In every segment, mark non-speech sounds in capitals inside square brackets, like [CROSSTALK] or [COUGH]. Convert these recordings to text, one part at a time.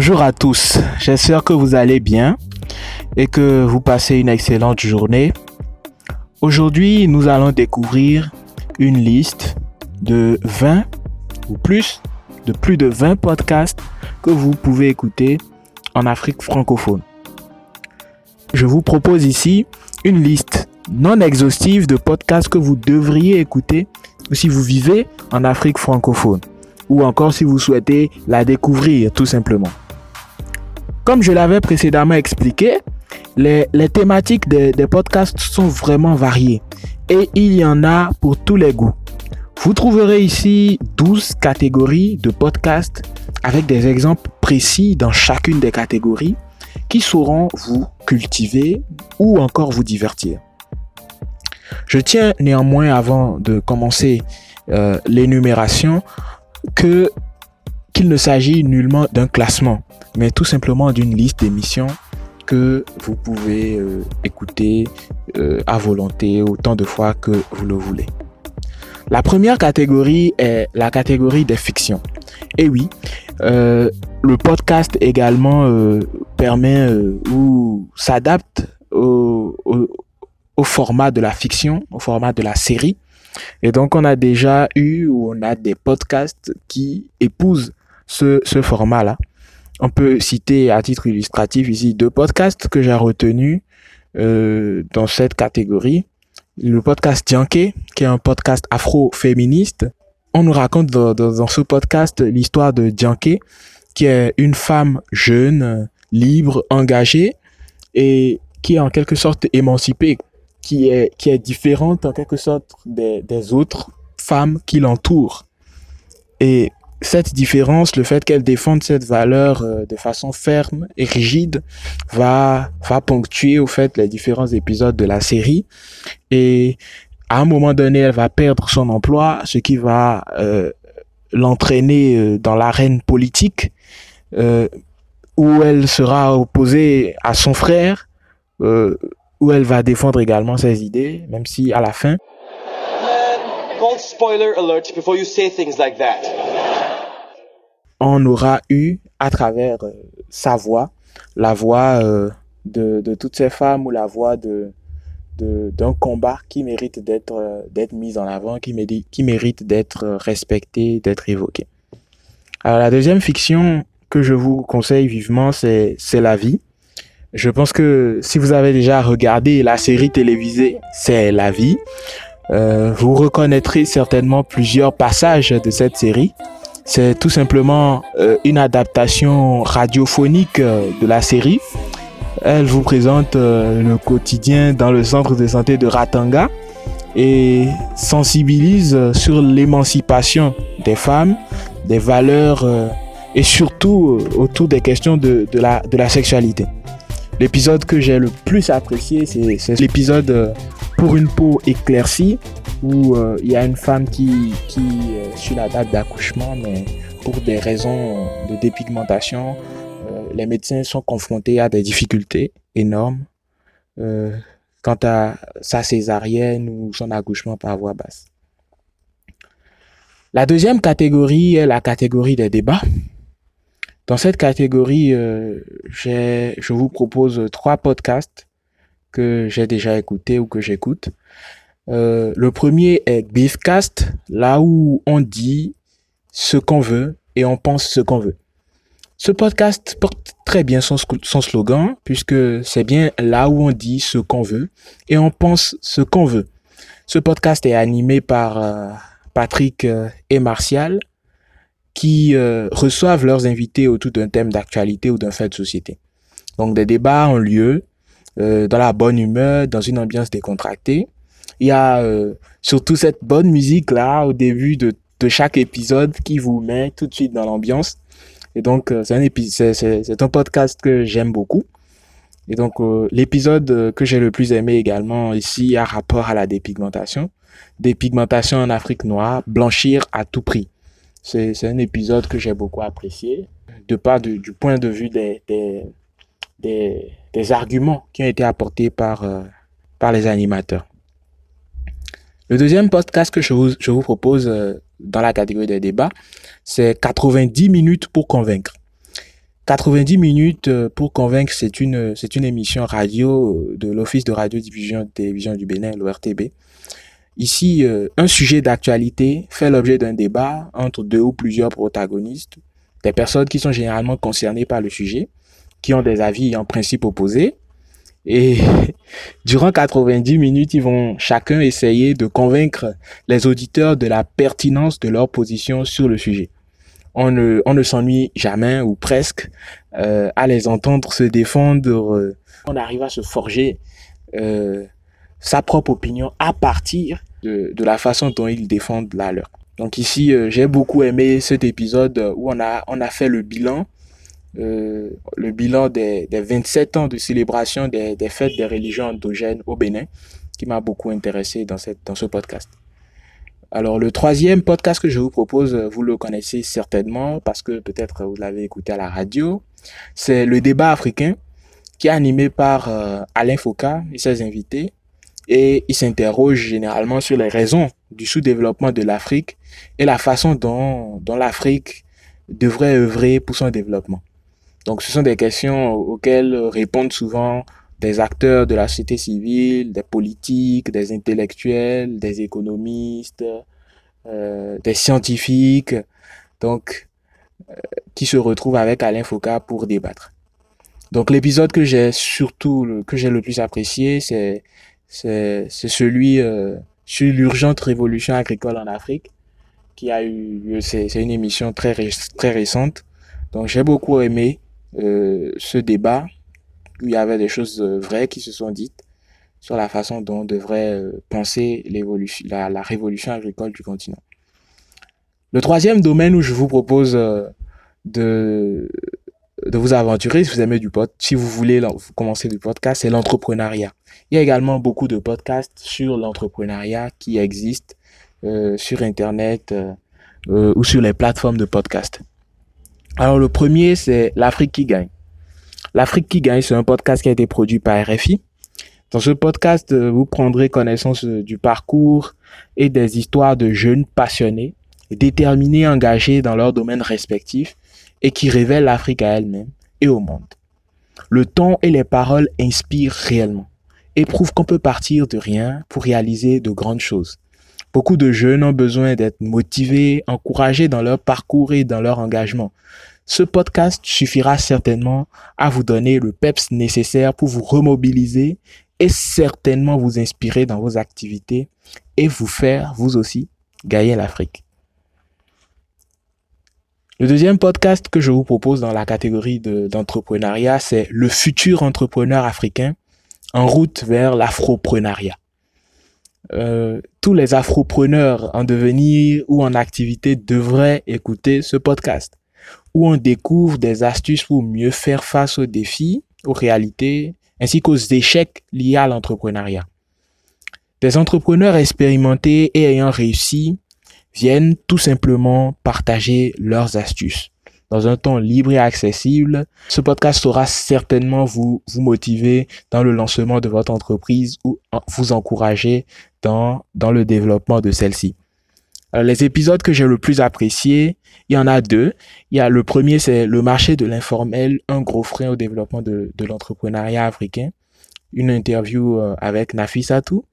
Bonjour à tous, j'espère que vous allez bien et que vous passez une excellente journée. Aujourd'hui, nous allons découvrir une liste de 20 ou plus, de plus de 20 podcasts que vous pouvez écouter en Afrique francophone. Je vous propose ici une liste non exhaustive de podcasts que vous devriez écouter si vous vivez en Afrique francophone ou encore si vous souhaitez la découvrir tout simplement. Comme je l'avais précédemment expliqué, les, thématiques des, podcasts sont vraiment variées et il y en a pour tous les goûts. Vous trouverez ici 12 catégories de podcasts avec des exemples précis dans chacune des catégories qui sauront vous cultiver ou encore vous divertir. Je tiens néanmoins avant de commencer euh, l'énumération que qu'il ne s'agit nullement d'un classement, mais tout simplement d'une liste d'émissions que vous pouvez euh, écouter euh, à volonté autant de fois que vous le voulez. La première catégorie est la catégorie des fictions. Et oui, le podcast également permet ou s'adapte au format de la fiction, au format de la série. Et donc, on a déjà eu ou on a des podcasts qui épousent ce, format-là. On peut citer à titre illustratif ici deux podcasts que j'ai retenus euh, dans cette catégorie. Le podcast Dianke, qui est un podcast afro-féministe. On nous raconte dans, dans ce podcast l'histoire de Dianke, qui est une femme jeune, libre, engagée et qui est en quelque sorte émancipée qui est, qui est différente en quelque sorte des, des autres femmes qui l'entourent. Et cette différence, le fait qu'elle défende cette valeur euh, de façon ferme et rigide, va, va ponctuer au fait les différents épisodes de la série. Et à un moment donné, elle va perdre son emploi, ce qui va euh, l'entraîner euh, dans l'arène politique, euh, où elle sera opposée à son frère, euh, où elle va défendre également ses idées, même si à la fin. On aura eu à travers euh, sa voix, la voix euh, de, de, toutes ces femmes ou la voix de d'un combat qui mérite d'être euh, d'être mis en avant, qui, mérite, qui mérite d'être respecté, d'être évoqué. Alors la deuxième fiction que je vous conseille vivement, c'est la vie. Je pense que si vous avez déjà regardé la série télévisée C'est la vie, euh, vous reconnaîtrez certainement plusieurs passages de cette série. C'est tout simplement euh, une adaptation radiophonique euh, de la série. Elle vous présente le quotidien dans le centre de santé de Ratanga et sensibilise sur l'émancipation des femmes, des valeurs et surtout autour des questions de, la, la sexualité. L'épisode que j'ai le plus apprécié, c'est l'épisode euh, Pour une peau éclaircie, où euh, il y a une femme qui, qui euh, suit la date d'accouchement, mais pour des raisons de dépigmentation, les médecins sont confrontés à des difficultés énormes quant à sa césarienne ou son accouchement par voie basse. La deuxième catégorie est la catégorie des débats. Dans cette catégorie, euh, je vous propose trois podcasts que j'ai déjà écoutés ou que j'écoute. Euh, le premier est Beefcast, là où on dit ce qu'on veut et on pense ce qu'on veut. Ce podcast porte très bien son, slogan, puisque c'est bien là où on dit ce qu'on veut et on pense ce qu'on veut. Ce podcast est animé par euh, Patrick euh, et Martial qui reçoivent leurs invités autour d'un thème d'actualité ou d'un fait de société. Donc des débats ont lieu dans la bonne humeur, dans une ambiance décontractée. Il y a euh, surtout cette bonne musique là au début de, de chaque épisode qui vous met tout de suite dans l'ambiance. Et donc c'est un épisode, c'est un podcast que j'aime beaucoup. Et donc l'épisode que j'ai le plus aimé également ici a rapport à la dépigmentation. Dépigmentation en Afrique noire, blanchir à tout prix. C'est un épisode que j'ai beaucoup apprécié, de part du, point de vue des, des, des, des, arguments qui ont été apportés par, euh, par les animateurs. Le deuxième podcast que je vous, je vous propose euh, dans la catégorie des débats, c'est 90 minutes pour convaincre. 90 minutes euh, pour convaincre, c'est une, c'est une émission radio de l'Office de radiodiffusion télévision du Bénin, l'ORTB. Ici, un sujet d'actualité fait l'objet d'un débat entre deux ou plusieurs protagonistes, des personnes qui sont généralement concernées par le sujet, qui ont des avis en principe opposés, et [LAUGHS] durant 90 minutes, ils vont chacun essayer de convaincre les auditeurs de la pertinence de leur position sur le sujet. On ne, s'ennuie jamais ou presque euh, à les entendre se défendre. on arrive à se forger euh, sa propre opinion à partir de, la façon dont ils défendent la leur. Donc ici, euh, j'ai beaucoup aimé cet épisode où on a fait le bilan euh, le bilan des, des, 27 ans de célébration des, des, fêtes des religions endogènes au Bénin, qui m'a beaucoup intéressé dans, cette, dans ce podcast. Alors le troisième podcast que je vous propose, vous le connaissez certainement parce que peut-être vous l'avez écouté à la radio, c'est le débat africain qui est animé par euh, Alain Foucault et ses invités et il s'interroge généralement sur les raisons du sous-développement de l'Afrique et la façon dont, dont l'Afrique devrait œuvrer pour son développement. Donc ce sont des questions auxquelles répondent souvent des acteurs de la société civile, des politiques, des intellectuels, des économistes, euh, des scientifiques, donc euh, qui se retrouvent avec Alain Foucault pour débattre. Donc l'épisode que j'ai surtout que j'ai le plus apprécié, c'est c'est celui euh, sur l'urgente révolution agricole en Afrique qui a eu lieu. C'est une émission très très récente. Donc j'ai beaucoup aimé euh, ce débat où il y avait des choses euh, vraies qui se sont dites sur la façon dont on devrait euh, penser l'évolution, la, révolution agricole du continent. Le troisième domaine où je vous propose de, de vous aventurer, si vous aimez du pod, si vous voulez commencer du podcast, c'est l'entrepreneuriat. Il y a également beaucoup de podcasts sur l'entrepreneuriat qui existent euh, sur Internet euh, ou sur les plateformes de podcast. Alors le premier, c'est L'Afrique qui gagne. L'Afrique qui gagne, c'est un podcast qui a été produit par RFI. Dans ce podcast, euh, vous prendrez connaissance euh, du parcours et des histoires de jeunes passionnés, déterminés, engagés dans leurs domaines respectifs et qui révèlent l'Afrique à elle-même et au monde. Le ton et les paroles inspirent réellement et prouvent qu'on peut partir de rien pour réaliser de grandes choses. Beaucoup de jeunes ont besoin d'être motivés, encouragés dans leur parcours et dans leur engagement. Ce podcast suffira certainement à vous donner le PEPS nécessaire pour vous remobiliser et certainement vous inspirer dans vos activités et vous faire, vous aussi, gagner l'Afrique. Le deuxième podcast que je vous propose dans la catégorie d'entrepreneuriat, c'est Le futur entrepreneur africain en route vers l'afroprenariat. Euh, tous les afropreneurs en devenir ou en activité devraient écouter ce podcast, où on découvre des astuces pour mieux faire face aux défis, aux réalités, ainsi qu'aux échecs liés à l'entrepreneuriat. Des entrepreneurs expérimentés et ayant réussi viennent tout simplement partager leurs astuces dans un temps libre et accessible. Ce podcast saura certainement vous, vous motiver dans le lancement de votre entreprise ou vous encourager dans, dans le développement de celle-ci. les épisodes que j'ai le plus appréciés, il y en a deux. Il y a le premier, c'est le marché de l'informel, un gros frein au développement de, de l'entrepreneuriat africain. Une interview euh, avec Nafi Satou.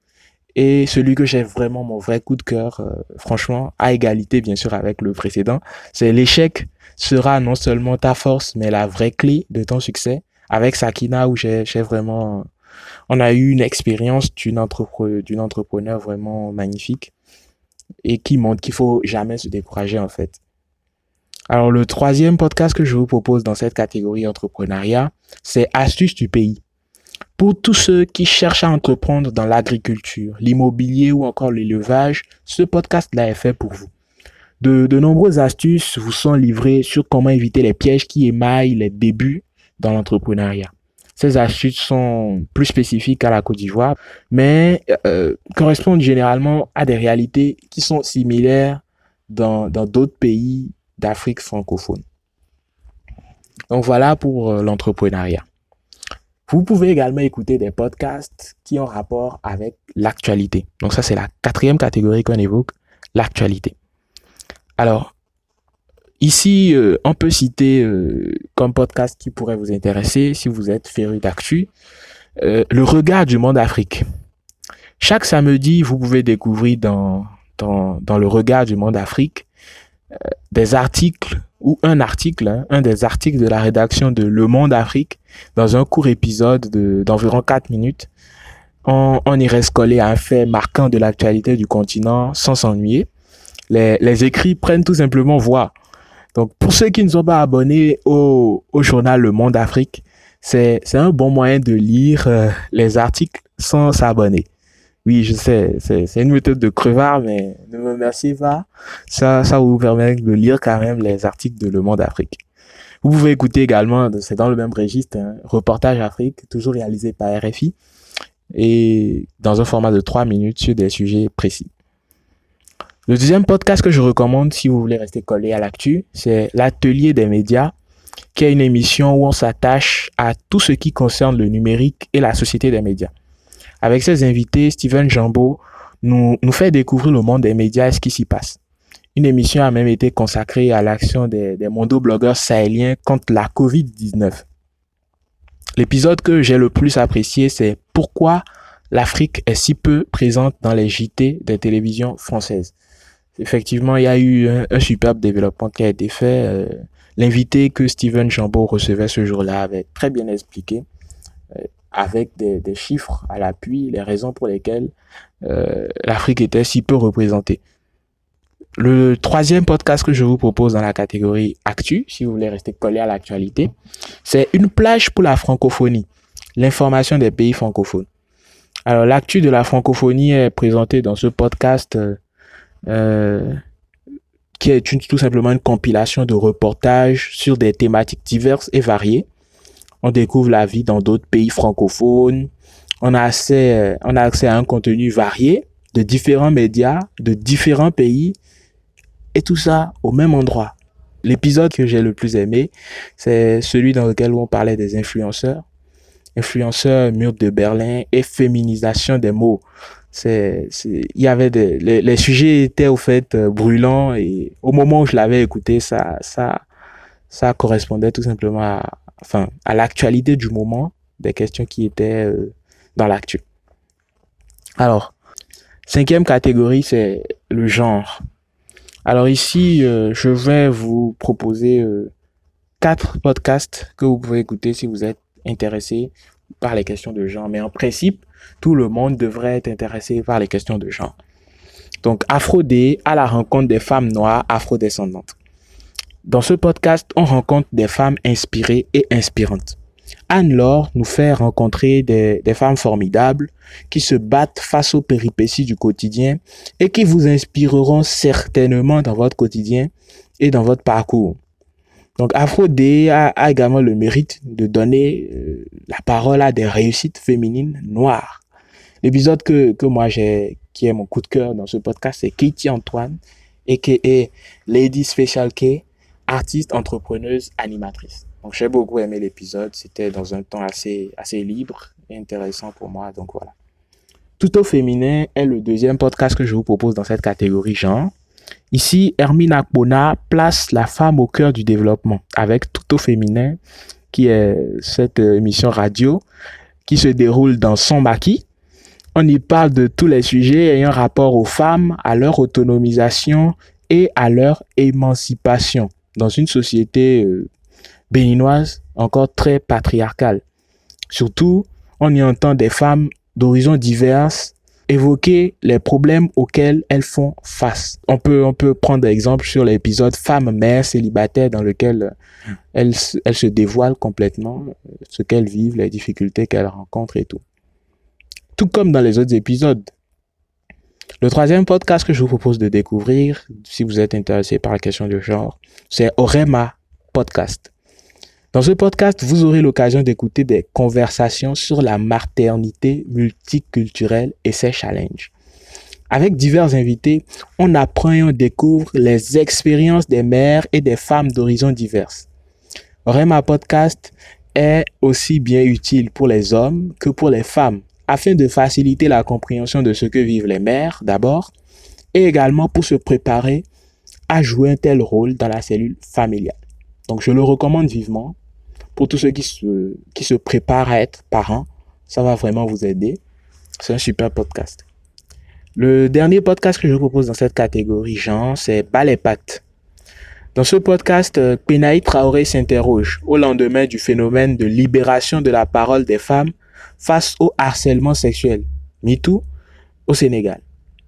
Et celui que j'ai vraiment mon vrai coup de cœur, euh, franchement, à égalité bien sûr avec le précédent, c'est l'échec sera non seulement ta force, mais la vraie clé de ton succès. Avec Sakina, où j'ai vraiment, on a eu une expérience d'une entrepreneur, d'une entrepreneur vraiment magnifique et qui montre qu'il faut jamais se décourager en fait. Alors le troisième podcast que je vous propose dans cette catégorie entrepreneuriat, c'est Astuces du pays. Pour tous ceux qui cherchent à entreprendre dans l'agriculture, l'immobilier ou encore l'élevage, ce podcast-là est fait pour vous. De, de nombreuses astuces vous sont livrées sur comment éviter les pièges qui émaillent les débuts dans l'entrepreneuriat. Ces astuces sont plus spécifiques à la Côte d'Ivoire, mais euh, correspondent généralement à des réalités qui sont similaires dans d'autres pays d'Afrique francophone. Donc voilà pour euh, l'entrepreneuriat. Vous pouvez également écouter des podcasts qui ont rapport avec l'actualité. Donc ça, c'est la quatrième catégorie qu'on évoque, l'actualité. Alors, Ici, euh, on peut citer euh, comme podcast qui pourrait vous intéresser si vous êtes féru d'actu, euh, le regard du monde Afrique. Chaque samedi, vous pouvez découvrir dans, dans, dans le regard du monde Afrique des articles ou un article, hein, un des articles de la rédaction de Le Monde Afrique dans un court épisode d'environ 4 minutes. On, on collé à un fait marquant de l'actualité du continent sans s'ennuyer. Les, écrits prennent tout simplement voix. Donc, pour ceux qui ne sont pas abonnés au, au journal Le Monde Afrique, c'est un bon moyen de lire euh, les articles sans s'abonner. Oui, je sais, c'est une méthode de crevard, mais ne me remerciez pas. Ça, ça vous permet de lire quand même les articles de Le Monde Afrique. Vous pouvez écouter également, c'est dans le même registre, hein, Reportage Afrique, toujours réalisé par RFI, et dans un format de 3 minutes sur des sujets précis. Le deuxième podcast que je recommande si vous voulez rester collé à l'actu, c'est l'Atelier des médias, qui est une émission où on s'attache à tout ce qui concerne le numérique et la société des médias. Avec ses invités, Steven Jambeau nous, nous fait découvrir le monde des médias et ce qui s'y passe. Une émission a même été consacrée à l'action des, des mondo-blogueurs sahéliens contre la COVID-19. L'épisode que j'ai le plus apprécié, c'est pourquoi l'Afrique est si peu présente dans les JT des télévisions françaises. Effectivement, il y a eu un, superbe développement qui a été fait. Euh, l'invité que Steven Jambeau recevait ce jour-là avait très bien expliqué euh, avec des, des, chiffres à l'appui, les raisons pour lesquelles euh, l'Afrique était si peu représentée. Le troisième podcast que je vous propose dans la catégorie Actu, si vous voulez rester collé à l'actualité, c'est une plage pour la francophonie, l'information des pays francophones. Alors l'actu de la francophonie est présentée dans ce podcast euh, euh qui est une, tout simplement une compilation de reportages sur des thématiques diverses et variées on découvre la vie dans d'autres pays francophones, on a accès, on a accès à un contenu varié de différents médias, de différents pays, et tout ça au même endroit. L'épisode que j'ai le plus aimé, c'est celui dans lequel on parlait des influenceurs. Influenceurs, mur de Berlin et féminisation des mots. C'est, il y avait des, les, les, sujets étaient au fait euh, brûlants et au moment où je l'avais écouté, ça, ça, ça correspondait tout simplement à, enfin, à l'actualité du moment, des questions qui étaient euh, dans l'actu. Alors, cinquième catégorie, c'est le genre. Alors ici, euh, je vais vous proposer quatre podcasts que vous pouvez écouter si vous êtes intéressé par les questions de genre. Mais en principe, tout le monde devrait être intéressé par les questions de genre. Donc, Afro-D à la rencontre des femmes noires afrodescendantes. Dans ce podcast, on rencontre des femmes inspirées et inspirantes. Anne-Laure nous fait rencontrer des, femmes formidables qui se battent face aux péripéties du quotidien et qui vous inspireront certainement dans votre quotidien et dans votre parcours. Donc Afro a, également le mérite de donner euh, la parole à des réussites féminines noires. L'épisode que, que moi j'ai, qui est mon coup de cœur dans ce podcast, c'est Katie Antoine, est Lady Special K, artiste, entrepreneuse, animatrice. Donc j'ai beaucoup aimé l'épisode. C'était dans un temps assez, assez libre et intéressant pour moi. Donc voilà. Tout au féminin est le deuxième podcast que je vous propose dans cette catégorie genre. Ici, Hermine Akbona place la femme au cœur du développement avec Tout féminin, qui est cette émission radio qui se déroule dans son maquis. On y parle de tous les sujets ayant rapport aux femmes, à leur autonomisation et à leur émancipation dans une société euh, béninoise encore très patriarcale. Surtout, on y entend des femmes d'horizons diverses évoquer les problèmes auxquels elles font face. On peut, on peut prendre exemple sur l'épisode Femmes mères célibataires dans lequel elles, elles se dévoilent complètement ce qu'elles vivent, les difficultés qu'elles rencontrent et tout. Tout comme dans les autres épisodes. Le troisième podcast que je vous propose de découvrir, si vous êtes intéressé par la question du genre, c'est Orema Podcast. Dans ce podcast, vous aurez l'occasion d'écouter des conversations sur la maternité multiculturelle et ses challenges. Avec divers invités, on apprend et on découvre les expériences des mères et des femmes d'horizons diverses. Orema Podcast est aussi bien utile pour les hommes que pour les femmes afin de faciliter la compréhension de ce que vivent les mères d'abord et également pour se préparer à jouer un tel rôle dans la cellule familiale. Donc je le recommande vivement pour tous ceux qui se, qui se préparent à être parents. Ça va vraiment vous aider. C'est un super podcast. Le dernier podcast que je propose dans cette catégorie genre, c'est Ballet Dans ce podcast, euh, Penaï Traoré s'interroge au lendemain du phénomène de libération de la parole des femmes face au harcèlement sexuel, MeToo, au Sénégal.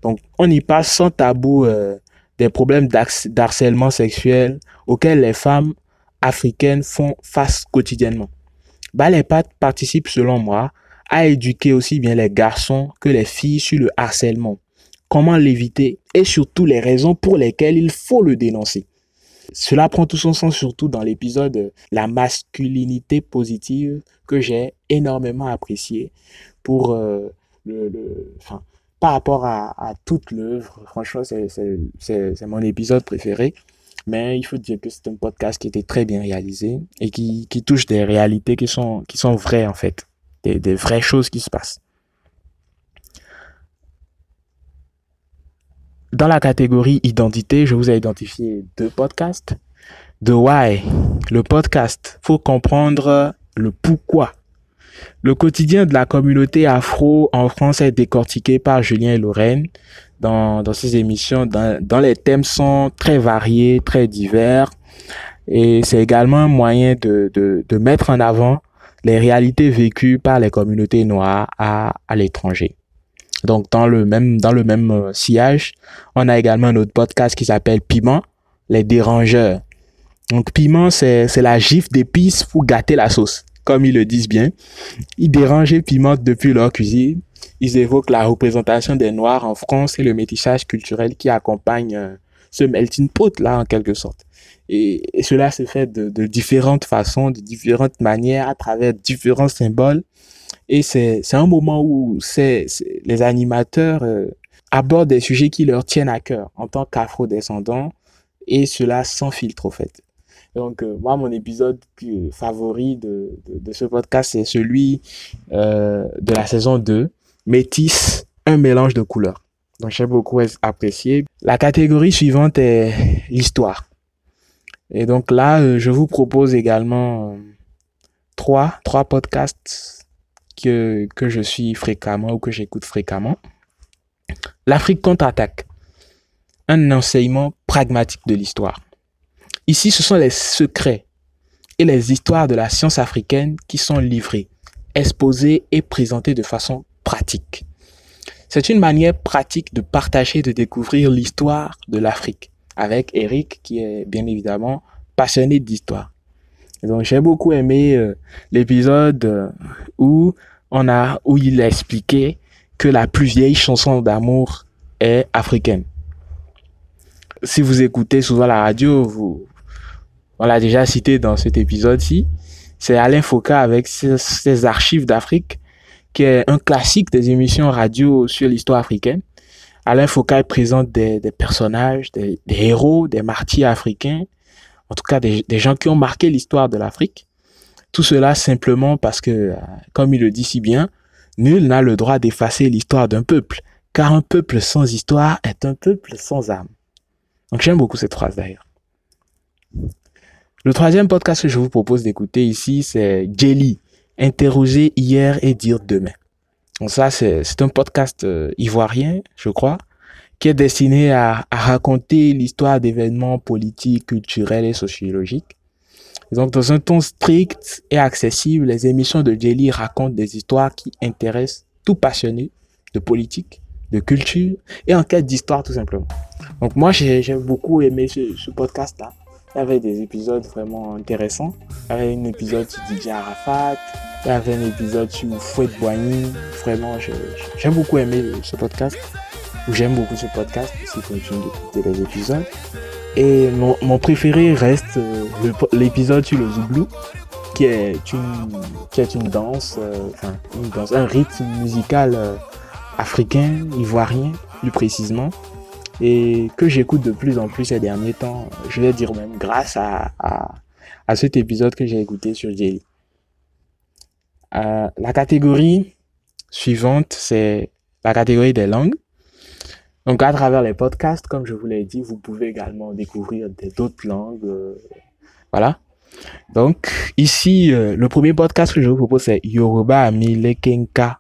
Donc, on y passe sans tabou euh, des problèmes d'harcèlement sexuel auxquels les femmes africaines font face quotidiennement. Balépat participe, selon moi, à éduquer aussi bien les garçons que les filles sur le harcèlement, comment l'éviter et surtout les raisons pour lesquelles il faut le dénoncer. Cela prend tout son sens surtout dans l'épisode La masculinité positive que j'ai énormément apprécié pour euh, le, le par rapport à, à toute l'œuvre. Franchement, c'est mon épisode préféré. Mais il faut dire que c'est un podcast qui était très bien réalisé et qui, qui touche des réalités qui sont, qui sont vraies en fait, des, des vraies choses qui se passent. Dans la catégorie identité, je vous ai identifié deux podcasts. The Why, le podcast pour comprendre le pourquoi. Le quotidien de la communauté afro en France est décortiqué par Julien et Lorraine dans, dans ces émissions, dans, dans les thèmes sont très variés, très divers. Et c'est également un moyen de, de, de mettre en avant les réalités vécues par les communautés noires à, à l'étranger. Donc, dans le même, dans le même euh, sillage, on a également notre podcast qui s'appelle Piment, les dérangeurs. Donc, piment, c'est, la gifle d'épices pour gâter la sauce, comme ils le disent bien. Ils dérangent et pimentent depuis leur cuisine ils évoquent la représentation des Noirs en France et le métissage culturel qui accompagne euh, ce melting pot là en quelque sorte. Et, cela se fait de, de, différentes façons, de différentes manières, à travers différents symboles. Et c'est un moment où c'est les animateurs euh, abordent des sujets qui leur tiennent à cœur en tant qu'afro-descendants et cela sans filtre au fait. Donc, euh, moi, mon épisode favori de, de, de ce podcast, c'est celui euh, de la saison 2, métisse, un mélange de couleurs. Donc j'ai beaucoup apprécié. La catégorie suivante est l'histoire. Et donc là, euh, je vous propose également euh, trois, trois podcasts que, que je suis fréquemment ou que j'écoute fréquemment. L'Afrique contre-attaque. Un enseignement pragmatique de l'histoire. Ici, ce sont les secrets et les histoires de la science africaine qui sont livrés, exposés et présentés de façon C'est une manière pratique de partager, de découvrir l'histoire de l'Afrique avec Eric qui est bien évidemment passionné d'histoire. Donc j'ai beaucoup aimé euh, l'épisode euh, où on a où il a expliqué que la plus vieille chanson d'amour est africaine. Si vous écoutez souvent la radio, vous, on l'a déjà cité dans cet épisode-ci, c'est Alain Foucault avec ses archives d'Afrique qui est un classique des émissions radio sur l'histoire africaine. Alain Foucault présente des, personnages, des, des, héros, des martyrs africains, en tout cas des, des gens qui ont marqué l'histoire de l'Afrique. Tout cela simplement parce que, euh, comme il le dit si bien, nul n'a le droit d'effacer l'histoire d'un peuple, car un peuple sans histoire est un peuple sans âme. Donc j'aime beaucoup cette phrase d'ailleurs. Le troisième podcast que je vous propose d'écouter ici, c'est Jelly, interroger hier et dire demain. Donc ça, c'est un podcast euh, ivoirien, je crois, qui est destiné à, à raconter l'histoire d'événements politiques, culturels et sociologiques. donc, dans un ton strict et accessible, les émissions de Jelly racontent des histoires qui intéressent tout passionné de politique, de culture et en quête d'histoire tout simplement. Donc moi, j'ai beaucoup aimé ce, ce podcast-là. Il y avait des épisodes vraiment intéressants. Il y avait un épisode sur DJ Arafat, il y avait un épisode sur Fouette Boigny. Vraiment, j'ai beaucoup aimé ce podcast. J'aime beaucoup ce podcast. Si continue d'écouter les épisodes. Et mon, mon préféré reste euh, l'épisode sur le Zouglou, qui est une, qui est une danse, euh, enfin, une danse, un rythme musical euh, africain, ivoirien, plus précisément, et que j'écoute de plus en plus ces derniers temps. Je vais dire même grâce à, à, à cet épisode que j'ai écouté sur Jelly. Euh, la catégorie suivante, c'est la catégorie des langues. Donc à travers les podcasts, comme je vous l'ai dit, vous pouvez également découvrir d'autres langues. euh, voilà. Donc ici, euh, le premier podcast que je vous propose, c'est Yoruba Amilekenka.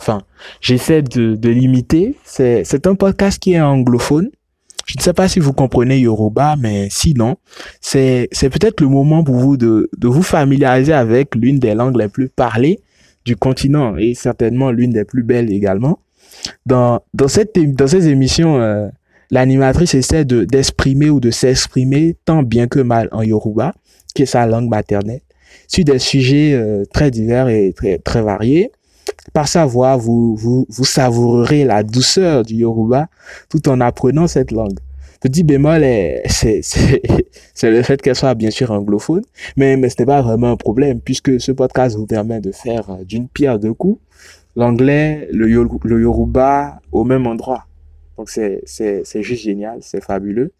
Enfin, j'essaie de, de l'imiter. C'est, c'est un podcast qui est anglophone. Je ne sais pas si vous comprenez Yoruba, mais sinon, c'est, peut-être le moment pour vous de, de vous familiariser avec l'une des langues les plus parlées du continent et certainement l'une des plus belles également. Dans, dans, cette, dans ces émissions, euh, l'animatrice essaie de, d'exprimer ou de s'exprimer tant bien que mal en Yoruba, qui est sa langue maternelle, sur des sujets euh, très divers et très, très variés. Par sa voix, vous, vous, vous savourerez la douceur du Yoruba tout en apprenant cette langue. Petit bémol, est- [LAUGHS] c'est, le fait qu'elle soit bien sûr anglophone, mais, mais ce n'est pas vraiment un problème puisque ce podcast vous permet de faire euh, d'une pierre deux coups l'anglais, le, Yo- le Yoruba au même endroit. Donc c'est, juste génial, c'est fabuleux.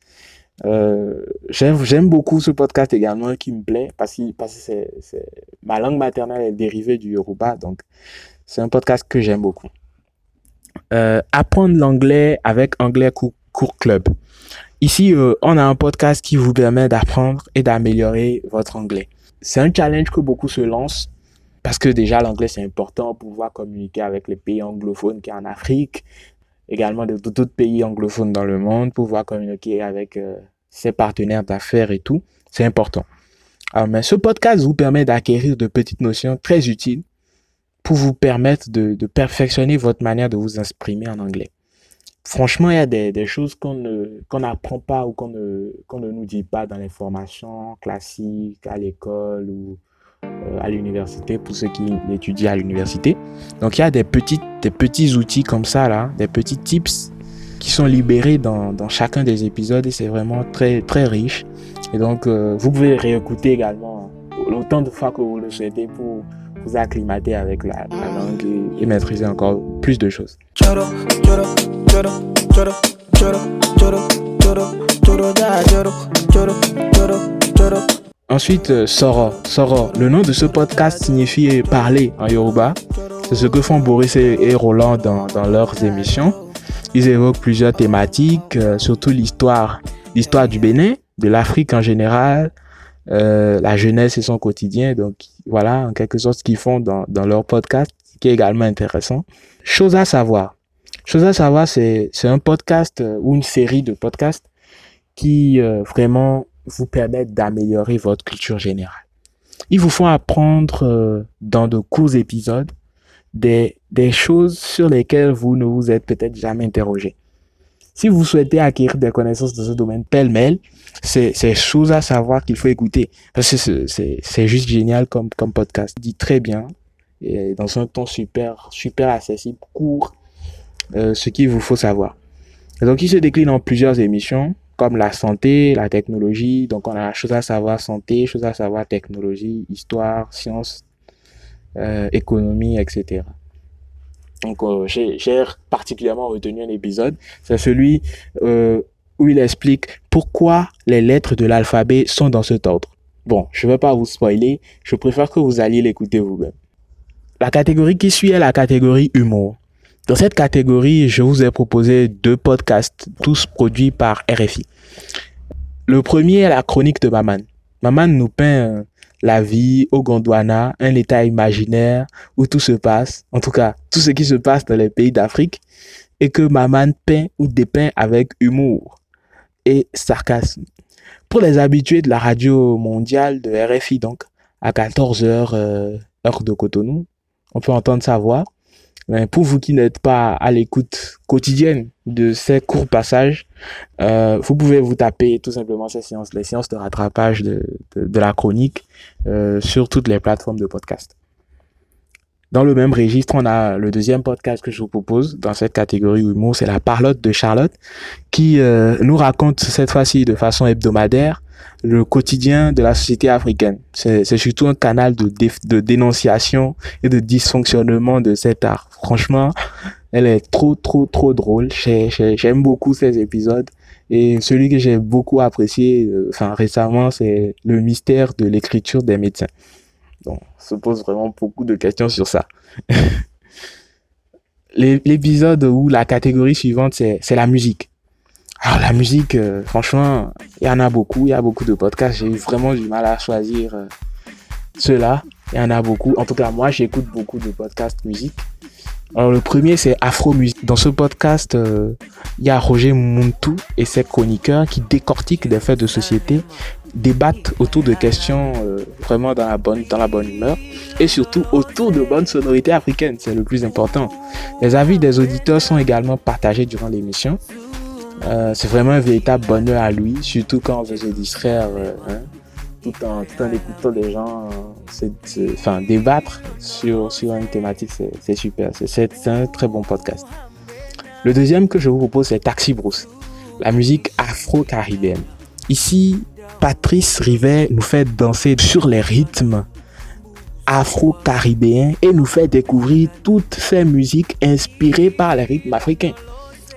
Euh, j'aime, beaucoup ce podcast également qui me plaît parce que, parce que ma langue maternelle est dérivée du Yoruba, donc c'est un podcast que j'aime beaucoup. Euh, apprendre l'anglais avec Anglais Cours, Club. Ici, euh, on a un podcast qui vous permet d'apprendre et d'améliorer votre anglais. C'est un challenge que beaucoup se lancent parce que déjà l'anglais c'est important pour pouvoir communiquer avec les pays anglophones qui est en Afrique, également de- d'autres pays anglophones dans le monde, pouvoir communiquer avec euh, ses partenaires d'affaires et tout. C'est important. Alors, mais ce podcast vous permet d'acquérir de petites notions très utiles pour vous permettre de, de perfectionner votre manière de vous exprimer en anglais. Franchement, il y a des, des choses qu'on ne, qu'on n'apprend pas ou qu'on ne, qu'on ne nous dit pas dans les formations classiques, à l'école ou euh, à l'université pour ceux qui étudient à l'université. Donc, il y a des, petites, des petits outils comme ça, là, des petits tips qui sont libérés dans, dans chacun des épisodes et c'est vraiment très, très riche. Et donc, euh, vous pouvez réécouter également autant de fois que vous le souhaitez pour vous acclimater avec la, la langue et, et maîtriser encore plus de choses. Ensuite, Soro. Soro. Le nom de ce podcast signifie parler en Yoruba. C'est ce que font Boris et, et Roland dans, dans leurs émissions. Ils évoquent plusieurs thématiques, euh, surtout l'histoire, l'histoire du Bénin, de l'Afrique en général, euh, la jeunesse et son quotidien. Donc voilà, en quelque sorte, ce qu'ils font dans, dans leur podcast, qui est également intéressant. Chose à savoir. Chose à savoir, c'est un podcast euh, ou une série de podcasts qui euh, vraiment vous permettent d'améliorer votre culture générale. Ils vous font apprendre euh, dans de courts épisodes des, des choses sur lesquelles vous ne vous êtes peut-être jamais interrogé. Si vous souhaitez acquérir des connaissances dans ce domaine pêle-mêle, c'est chose à savoir qu'il faut écouter. Parce que c'est- juste génial comme, comme podcast. Dit très bien, et dans un ton super, super accessible, court, euh, ce qu'il vous faut savoir. Donc, il se décline en plusieurs émissions, comme la santé, la technologie. Donc, on a chose à savoir santé, chose à savoir technologie, histoire, sciences, euh, économie, etc. Donc, euh, j'ai particulièrement retenu un épisode. C'est celui euh, où il explique pourquoi les lettres de l'alphabet sont dans cet ordre. Bon, je ne vais pas vous spoiler. Je préfère que vous alliez l'écouter vous-même. La catégorie qui suit est la catégorie humour. Dans cette catégorie, je vous ai proposé deux podcasts, tous produits par RFI. Le premier est la chronique de Maman. Maman nous peint la vie au Gondwana, un état imaginaire où tout se passe, en tout cas, tout ce qui se passe dans les pays d'Afrique, et que Maman peint ou dépeint avec humour et sarcasme. Pour les habitués de la radio mondiale de RFI, donc, à 14h, euh, heure de Cotonou, on peut entendre sa voix. Pour vous qui n'êtes pas à l'écoute quotidienne de ces courts passages, euh, vous pouvez vous taper tout simplement ces séances, les séances de rattrapage de, de, de la chronique euh, sur toutes les plateformes de podcast. Dans le même registre, on a le deuxième podcast que je vous propose dans cette catégorie humour, c'est la parlotte de Charlotte, qui euh, nous raconte cette fois-ci de façon hebdomadaire le quotidien de la société africaine. C'est surtout un canal de, dé- de dénonciation et de dysfonctionnement de cet art. Franchement, elle est trop, trop, trop drôle. J'ai- j'ai- J'aime beaucoup ces épisodes. Et celui que j'ai beaucoup apprécié, euh, enfin récemment, c'est le mystère de l'écriture des médecins. Donc, on se pose vraiment beaucoup de questions sur ça. [LAUGHS] l'épisode où la catégorie suivante, c'est la musique. Alors la musique, euh, franchement, il y en a beaucoup, il y a beaucoup de podcasts. J'ai eu vraiment du mal à choisir euh, ceux-là. Il y en a beaucoup. En tout cas, moi, j'écoute beaucoup de podcasts musique. Alors le premier, c'est Afro Musique. Dans ce podcast, euh, il y a Roger Muntu et ses chroniqueurs qui décortiquent des faits de société, débattent autour de questions vraiment dans la bonne dans la bonne humeur et surtout autour de bonnes sonorités africaines. C'est le plus important. Les avis des auditeurs sont également partagés durant l'émission. Euh, c'est vraiment un véritable bonheur à lui, surtout quand on veut se distraire, euh, hein, tout, en, tout en écoutant des gens euh, enfin, débattre sur, sur une thématique, c'est super. C'est un très bon podcast. Le deuxième que je vous propose, c'est Taxi Bruce, la musique afro-caribéenne. Ici, Patrice Rivet nous fait danser sur les rythmes afro-caribéens et nous fait découvrir toutes ces musiques inspirées par les rythmes africains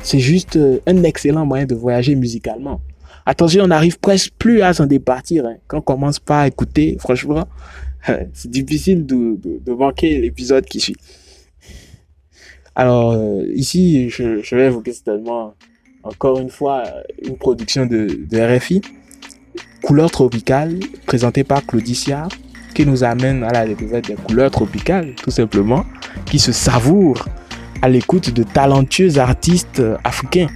c'est juste euh, un excellent moyen de voyager musicalement. Attention, on n'arrive presque plus à s'en départir. Hein. Quand on commence pas à écouter, [LAUGHS] franchement, [LAUGHS] c'est difficile de, de, manquer l'épisode qui suit. Alors, euh, ici, je, vais évoquer certainement, encore une fois, une production de, de RFI, Couleurs tropicales, présentée par Claudicia, qui nous amène à la découverte des couleurs tropicales, tout simplement, qui se savourent à l'écoute de talentueux artistes africains.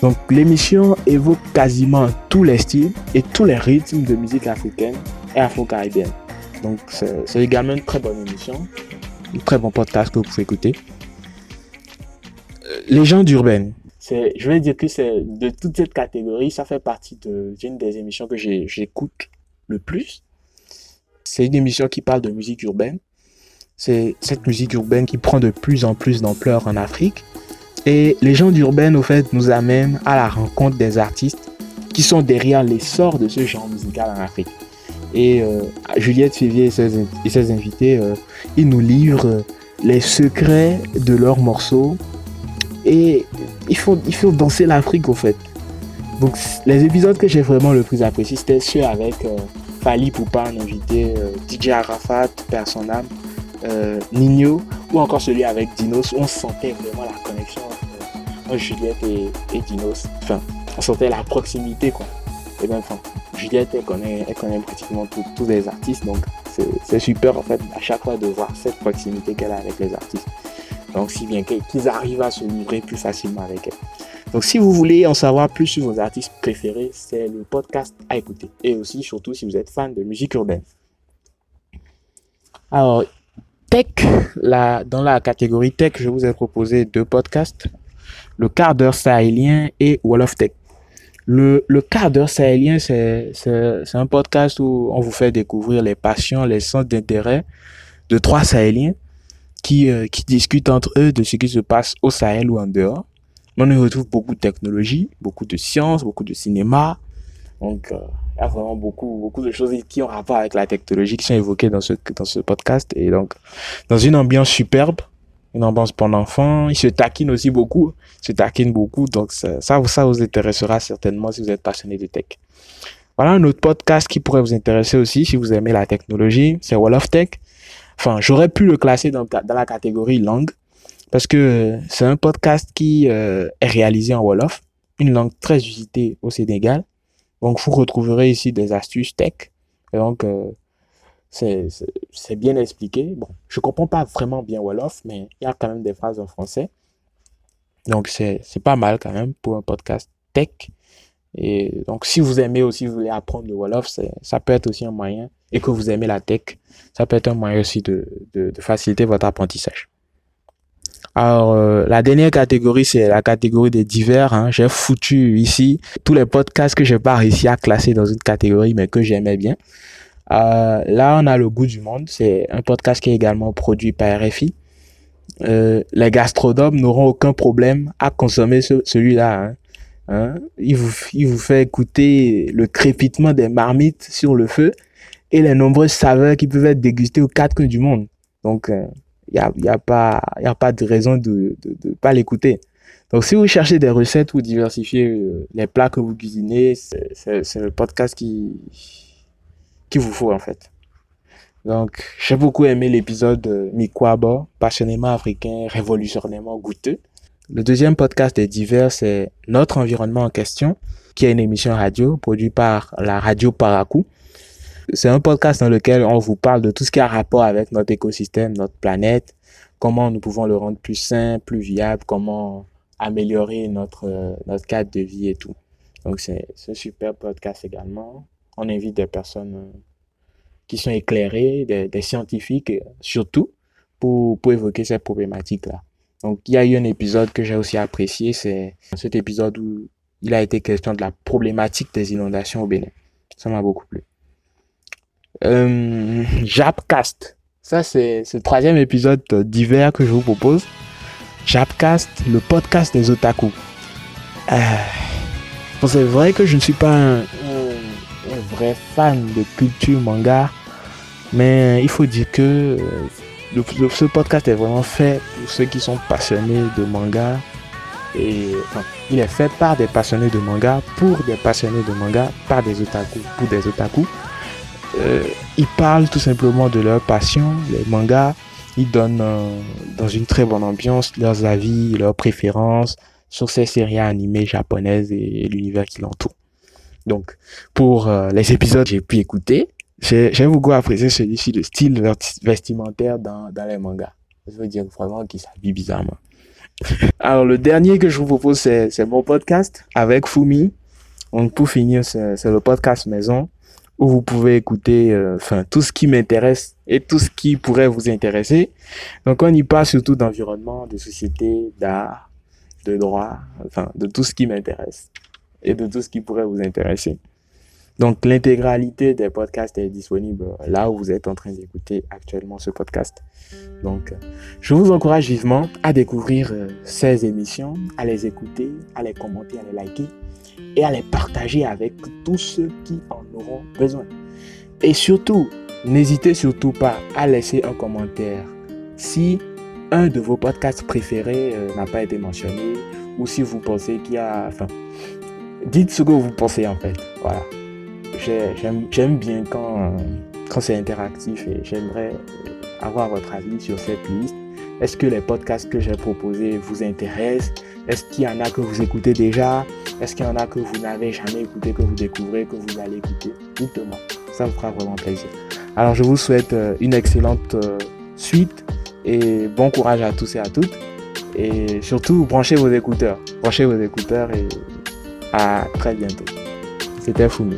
Donc l'émission évoque quasiment tous les styles et tous les rythmes de musique africaine et afro-caribéenne. Donc c'est également une très bonne émission, un très bon podcast que vous pouvez écouter. Euh, Légende urbaine. Je vais dire que c'est de toute cette catégorie, ça fait partie d'une des émissions que j'écoute le plus. C'est une émission qui parle de musique urbaine c'est cette musique urbaine qui prend de plus en plus d'ampleur en Afrique. Et les gens d'urbaine, au fait, nous amènent à la rencontre des artistes qui sont derrière l'essor de ce genre musical en Afrique. Et euh, Juliette Févier et ses, invités, euh, ils nous livrent les secrets de leurs morceaux. Et il faut, danser l'Afrique, au fait. Donc, les épisodes que j'ai vraiment le plus apprécié, c'était ceux avec euh, Fali Poupa, un invité, euh, DJ Arafat, Personne euh, Nino ou encore celui avec Dinos, on sentait vraiment la connexion entre, Juliette et, Dinos. Enfin, on sentait la proximité quoi. Et bien, enfin, Juliette, elle connaît, connaît pratiquement tous les artistes, donc c'est super en fait à chaque fois de voir cette proximité qu'elle a avec les artistes. Donc, si bien qu'ils arrivent à se livrer plus facilement avec elle. Donc, si vous voulez en savoir plus sur vos artistes préférés, c'est le podcast à écouter. Et aussi, surtout, si vous êtes fan de musique urbaine. Alors, tech, dans la catégorie tech, je vous ai proposé deux podcasts, le quart d'heure sahélien et Wall of Tech. Le, le quart d'heure sahélien, c'est un podcast où on vous fait découvrir les passions, les centres d'intérêt de trois sahéliens qui, euh, qui discutent entre eux de ce qui se passe au Sahel ou en dehors. On y retrouve beaucoup de technologie, beaucoup de sciences, beaucoup de cinéma. Donc, euh, y a vraiment beaucoup, beaucoup de choses qui ont rapport avec la technologie qui sont évoquées dans ce, dans ce podcast. Et donc, dans une ambiance superbe, une ambiance pour l'enfant, il se taquine aussi beaucoup, il se taquine beaucoup. Donc, ça, ça, vous intéressera certainement si vous êtes passionné de tech. Voilà un autre podcast qui pourrait vous intéresser aussi si vous aimez la technologie, c'est Wall of Tech. Enfin, j'aurais pu le classer dans, dans la catégorie langue parce que c'est un podcast qui euh, est réalisé en Wolof, une langue très usitée au Sénégal donc, vous retrouverez ici des astuces tech. Donc, euh, c'est bien expliqué. Bon, je comprends pas vraiment bien Wolof, mais il y a quand même des phrases en français. Donc, c'est pas mal quand même pour un podcast tech. Et donc, si vous aimez aussi, vous voulez apprendre le Wolof, ça peut être aussi un moyen. Et que vous aimez la tech, ça peut être un moyen aussi de faciliter votre apprentissage. Alors, euh, la dernière catégorie, c'est la catégorie des divers. Hein. J'ai foutu ici tous les podcasts que je n'ai pas réussi à classer dans une catégorie, mais que j'aimais bien. Euh, là, on a Le Goût du Monde. C'est un podcast qui est également produit par RFI. Euh, les gastronomes n'auront aucun problème à consommer ce, celui-là. Hein. Hein? Il, vous, il vous fait écouter le crépitement des marmites sur le feu et les nombreuses saveurs qui peuvent être dégustées aux quatre coins du monde. Donc, euh, il n'y a, y a, pas, y a pas de raison de ne pas l'écouter. Donc, si vous cherchez des recettes ou diversifier euh, les plats que vous cuisinez, c'est le podcast qui, qui vous faut en fait. Donc, j'ai beaucoup aimé l'épisode Mikwaba, passionnément africain, révolutionnairement goûteux. Le deuxième podcast des divers, c'est Notre environnement en question, qui est une émission radio produite par la radio Parakou. C'est un podcast dans lequel on vous parle de tout ce qui a rapport avec notre écosystème, notre planète, comment nous pouvons le rendre plus sain, plus viable, comment améliorer notre, notre cadre de vie et tout. Donc, c'est un super podcast également. On invite des personnes qui sont éclairés, des, scientifiques euh, surtout, pour, pour évoquer cette problématique-là. Donc, il y a eu un épisode que j'ai aussi apprécié, c'est cet épisode où il a été question de la problématique des inondations au Bénin. Ça m'a beaucoup plu. Euh, Japcast. Ça, c'est le troisième épisode d'hiver que je vous propose. Japcast, le podcast des otaku. Euh, bon, c'est vrai que je ne suis pas un, vrai fan de culture manga, mais il faut dire que euh, ce podcast est vraiment fait pour ceux qui sont passionnés de manga. Et il est fait par des passionnés de manga, pour des passionnés de manga, par des otaku, pour des otaku. Euh, ils parlent tout simplement de leur passion, les mangas. Ils donnent euh, dans une très bonne ambiance leurs avis, leurs préférences sur ces séries animées japonaises et l'univers qui l'entoure. Donc, pour les épisodes que j'ai pu écouter, j'ai beaucoup apprécié celui-ci, le style vestimentaire dans, dans les mangas. Je veux dire vraiment qu'il s'habille bizarrement. [LAUGHS] Alors, le dernier que je vous propose, c'est mon podcast avec Fumi. Donc, pour finir, c'est le podcast maison où vous pouvez écouter euh, enfin tout ce qui m'intéresse et tout ce qui pourrait vous intéresser. Donc, on y parle surtout d'environnement, de société, d'art, de droit, enfin, de tout ce qui m'intéresse et de tout ce qui pourrait vous intéresser. Donc l'intégralité des podcasts est disponible là où vous êtes en train d'écouter actuellement ce podcast. Donc je vous encourage vivement à découvrir euh, ces émissions, à les écouter, à les commenter, à les liker et à les partager avec tous ceux qui en auront besoin. Et surtout, n'hésitez surtout pas à laisser un commentaire si un de vos podcasts préférés euh, n'a pas été mentionné ou si vous pensez qu'il y a... Enfin, dites ce que vous pensez en fait. Voilà j'aime bien quand, quand c'est interactif et j'aimerais avoir votre avis sur cette liste. Est-ce que les podcasts que j'ai proposés vous intéressent? Est-ce qu'il y en a que vous écoutez déjà? Est-ce qu'il y en a que vous n'avez jamais écouté, que vous découvrez, que vous allez écouter? Dites-moi, ça me fera vraiment plaisir. Alors je vous souhaite euh, une excellente euh, suite et bon courage à tous et à toutes. Et surtout, branchez vos écouteurs. Branchez vos écouteurs et à très bientôt. C'était Fumi.